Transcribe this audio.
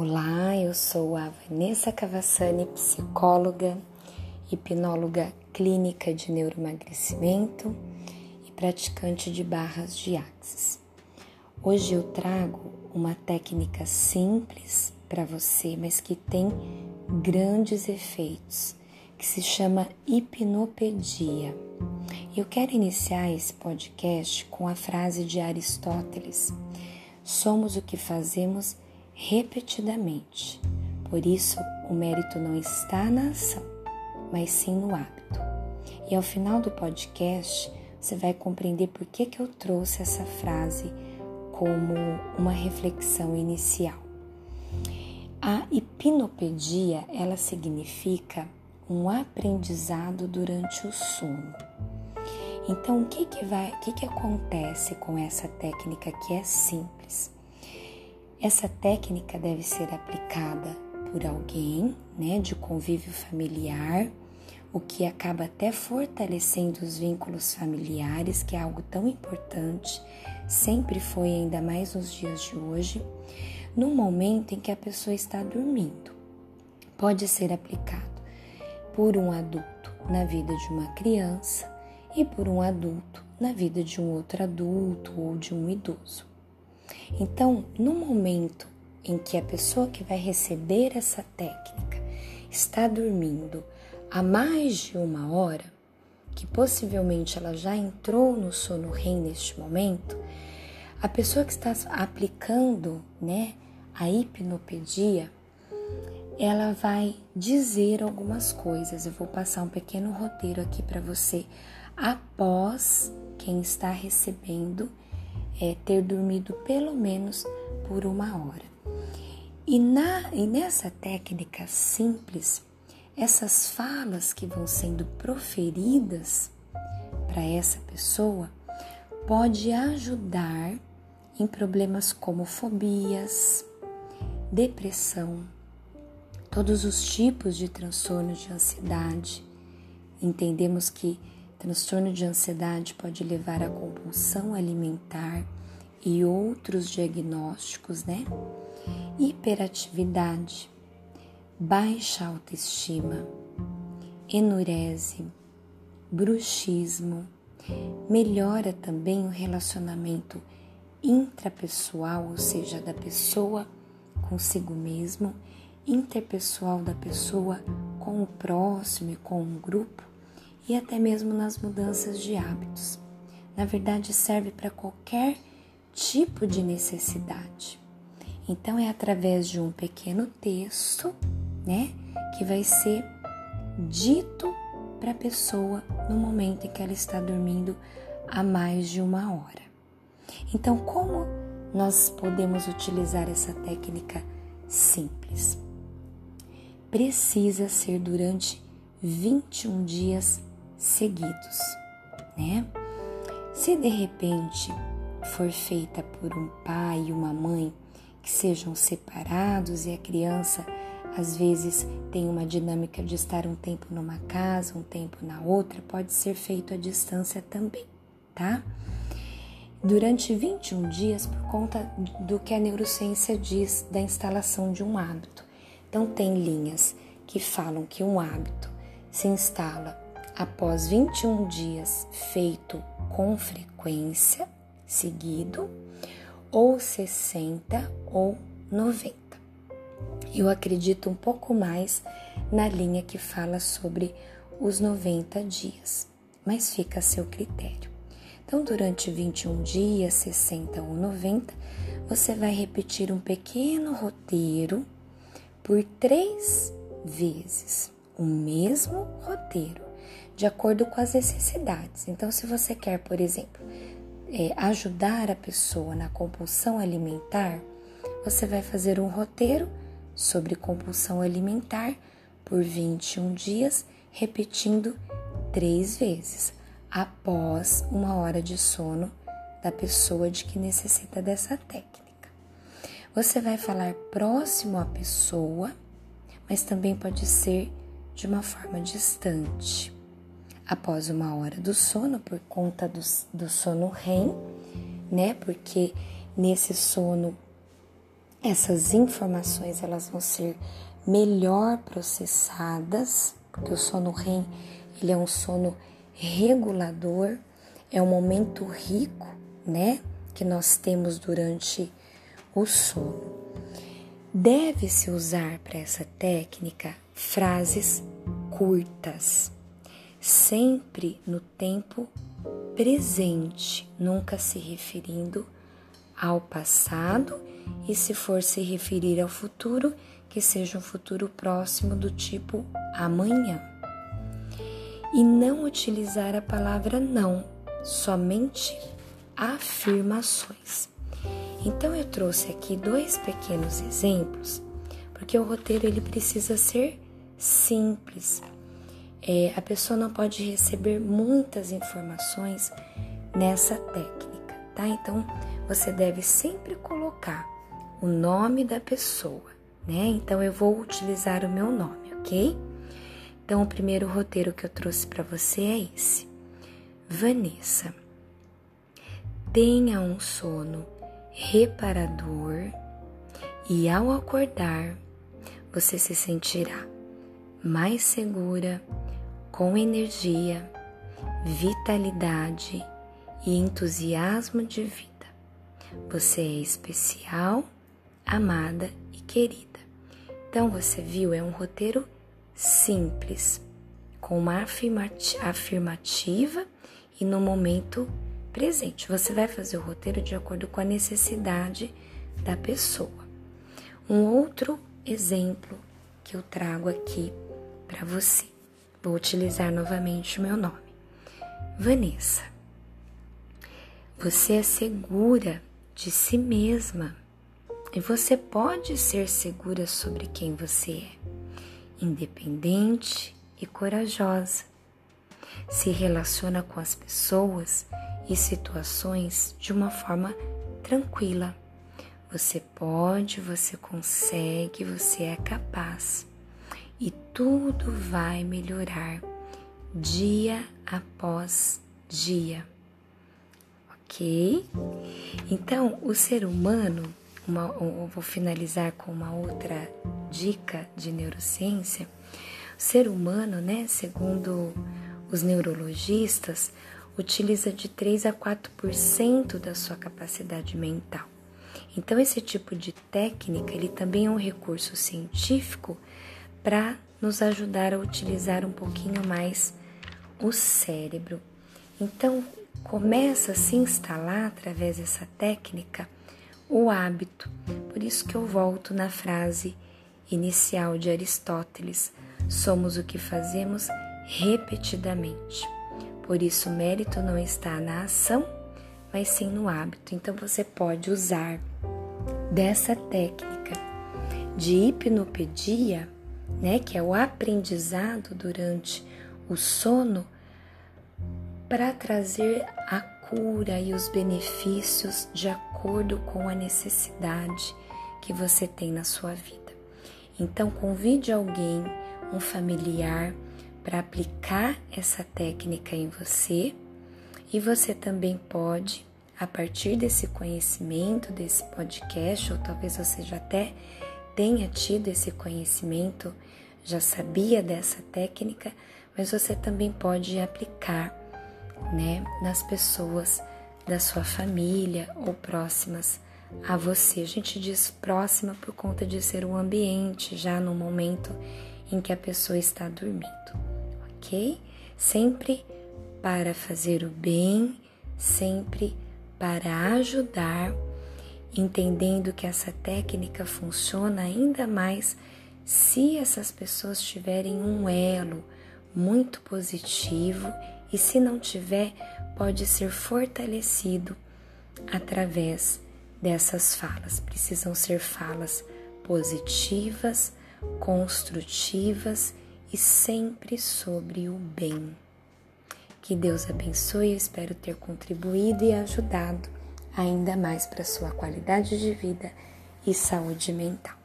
Olá, eu sou a Vanessa Cavassani, psicóloga, hipnóloga clínica de neuroemagrecimento e praticante de barras de axis. Hoje eu trago uma técnica simples para você, mas que tem grandes efeitos, que se chama hipnopedia. Eu quero iniciar esse podcast com a frase de Aristóteles: Somos o que fazemos repetidamente. Por isso, o mérito não está na ação, mas sim no hábito. E ao final do podcast, você vai compreender por que, que eu trouxe essa frase como uma reflexão inicial. A hipnopedia, ela significa um aprendizado durante o sono. Então, o que que vai, o que que acontece com essa técnica que é simples? Essa técnica deve ser aplicada por alguém, né, de convívio familiar, o que acaba até fortalecendo os vínculos familiares, que é algo tão importante, sempre foi ainda mais nos dias de hoje, no momento em que a pessoa está dormindo. Pode ser aplicado por um adulto na vida de uma criança e por um adulto na vida de um outro adulto ou de um idoso. Então, no momento em que a pessoa que vai receber essa técnica está dormindo há mais de uma hora, que possivelmente ela já entrou no sono REM neste momento, a pessoa que está aplicando, né, a hipnopedia, ela vai dizer algumas coisas. Eu vou passar um pequeno roteiro aqui para você após quem está recebendo é ter dormido pelo menos por uma hora. E, na, e nessa técnica simples, essas falas que vão sendo proferidas para essa pessoa pode ajudar em problemas como fobias, depressão, todos os tipos de transtornos de ansiedade. Entendemos que Transtorno de ansiedade pode levar à compulsão alimentar e outros diagnósticos, né? Hiperatividade, baixa autoestima, enurese, bruxismo. Melhora também o relacionamento intrapessoal, ou seja, da pessoa consigo mesmo, interpessoal da pessoa com o próximo e com o grupo e até mesmo nas mudanças de hábitos. Na verdade, serve para qualquer tipo de necessidade. Então, é através de um pequeno texto, né, que vai ser dito para a pessoa no momento em que ela está dormindo há mais de uma hora. Então, como nós podemos utilizar essa técnica simples? Precisa ser durante 21 dias seguidos, né? Se de repente for feita por um pai e uma mãe que sejam separados e a criança às vezes tem uma dinâmica de estar um tempo numa casa, um tempo na outra, pode ser feito à distância também, tá? Durante 21 dias, por conta do que a neurociência diz da instalação de um hábito. Então, tem linhas que falam que um hábito se instala após 21 dias feito com frequência, seguido, ou 60 ou 90. Eu acredito um pouco mais na linha que fala sobre os 90 dias, mas fica a seu critério. Então, durante 21 dias, 60 ou 90, você vai repetir um pequeno roteiro por três vezes, o mesmo roteiro de acordo com as necessidades. Então, se você quer, por exemplo, é, ajudar a pessoa na compulsão alimentar, você vai fazer um roteiro sobre compulsão alimentar por 21 dias, repetindo três vezes, após uma hora de sono da pessoa de que necessita dessa técnica. Você vai falar próximo à pessoa, mas também pode ser de uma forma distante após uma hora do sono, por conta do, do sono REM, né? Porque nesse sono essas informações elas vão ser melhor processadas, porque o sono REM ele é um sono regulador, é um momento rico, né, que nós temos durante o sono. Deve-se usar para essa técnica frases curtas, sempre no tempo presente, nunca se referindo ao passado e se for se referir ao futuro, que seja um futuro próximo do tipo amanhã. E não utilizar a palavra não, somente afirmações. Então eu trouxe aqui dois pequenos exemplos, porque o roteiro ele precisa ser simples. É, a pessoa não pode receber muitas informações nessa técnica, tá? Então você deve sempre colocar o nome da pessoa, né? Então eu vou utilizar o meu nome, ok? Então o primeiro roteiro que eu trouxe para você é esse. Vanessa, tenha um sono reparador e ao acordar você se sentirá mais segura, com energia, vitalidade e entusiasmo de vida. Você é especial, amada e querida. Então você viu, é um roteiro simples, com uma afirmativa e no momento presente. Você vai fazer o roteiro de acordo com a necessidade da pessoa. Um outro exemplo que eu trago aqui para você. Vou utilizar novamente o meu nome. Vanessa. Você é segura de si mesma e você pode ser segura sobre quem você é, independente e corajosa. Se relaciona com as pessoas e situações de uma forma tranquila. Você pode, você consegue, você é capaz e tudo vai melhorar dia após dia. Ok? Então, o ser humano, uma, vou finalizar com uma outra dica de neurociência. O ser humano, né, segundo os neurologistas, utiliza de 3 a 4% da sua capacidade mental. Então esse tipo de técnica, ele também é um recurso científico para nos ajudar a utilizar um pouquinho mais o cérebro. Então, começa a se instalar através dessa técnica o hábito. Por isso que eu volto na frase inicial de Aristóteles: somos o que fazemos repetidamente. Por isso, o mérito não está na ação, mas sim no hábito. Então, você pode usar dessa técnica de hipnopedia, né, que é o aprendizado durante o sono, para trazer a cura e os benefícios de acordo com a necessidade que você tem na sua vida. Então, convide alguém, um familiar, para aplicar essa técnica em você e você também pode, a partir desse conhecimento, desse podcast, ou talvez você já até tenha tido esse conhecimento, já sabia dessa técnica, mas você também pode aplicar, né, nas pessoas da sua família ou próximas a você. A gente diz próxima por conta de ser o ambiente já no momento em que a pessoa está dormindo ok? Sempre para fazer o bem, sempre para ajudar, entendendo que essa técnica funciona ainda mais se essas pessoas tiverem um elo muito positivo e se não tiver, pode ser fortalecido através dessas falas. Precisam ser falas positivas, construtivas e sempre sobre o bem. Que Deus abençoe, espero ter contribuído e ajudado ainda mais para sua qualidade de vida e saúde mental.